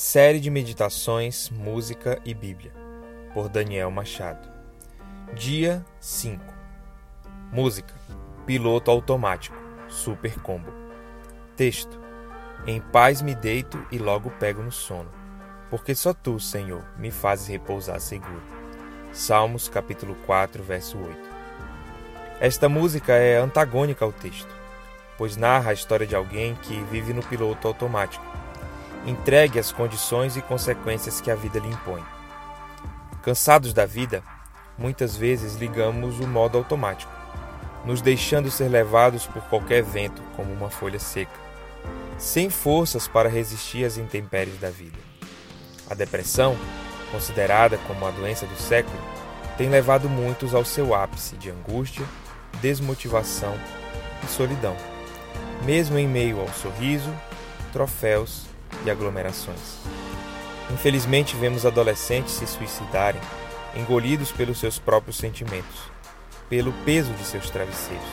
Série de Meditações, Música e Bíblia, por Daniel Machado. Dia 5. Música: Piloto Automático, Super Combo. Texto: Em paz me deito e logo pego no sono, porque só tu, Senhor, me fazes repousar seguro. Salmos capítulo 4, verso 8. Esta música é antagônica ao texto, pois narra a história de alguém que vive no piloto automático entregue às condições e consequências que a vida lhe impõe. Cansados da vida, muitas vezes ligamos o modo automático, nos deixando ser levados por qualquer vento como uma folha seca, sem forças para resistir às intempéries da vida. A depressão, considerada como a doença do século, tem levado muitos ao seu ápice de angústia, desmotivação e solidão, mesmo em meio ao sorriso, troféus e aglomerações. Infelizmente, vemos adolescentes se suicidarem, engolidos pelos seus próprios sentimentos, pelo peso de seus travesseiros.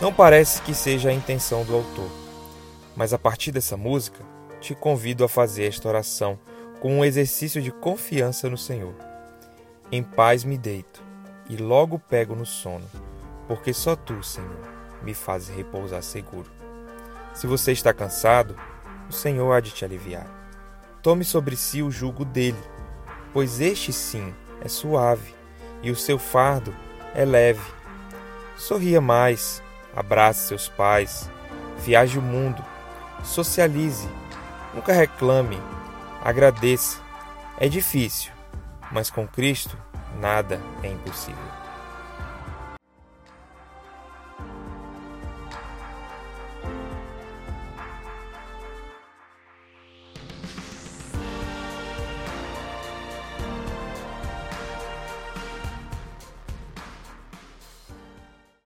Não parece que seja a intenção do autor, mas a partir dessa música, te convido a fazer esta oração com um exercício de confiança no Senhor. Em paz me deito e logo pego no sono, porque só tu, Senhor, me fazes repousar seguro. Se você está cansado, o Senhor há de te aliviar. Tome sobre si o jugo dele, pois este sim é suave e o seu fardo é leve. Sorria mais, abrace seus pais, viaje o mundo, socialize, nunca reclame, agradeça. É difícil, mas com Cristo nada é impossível.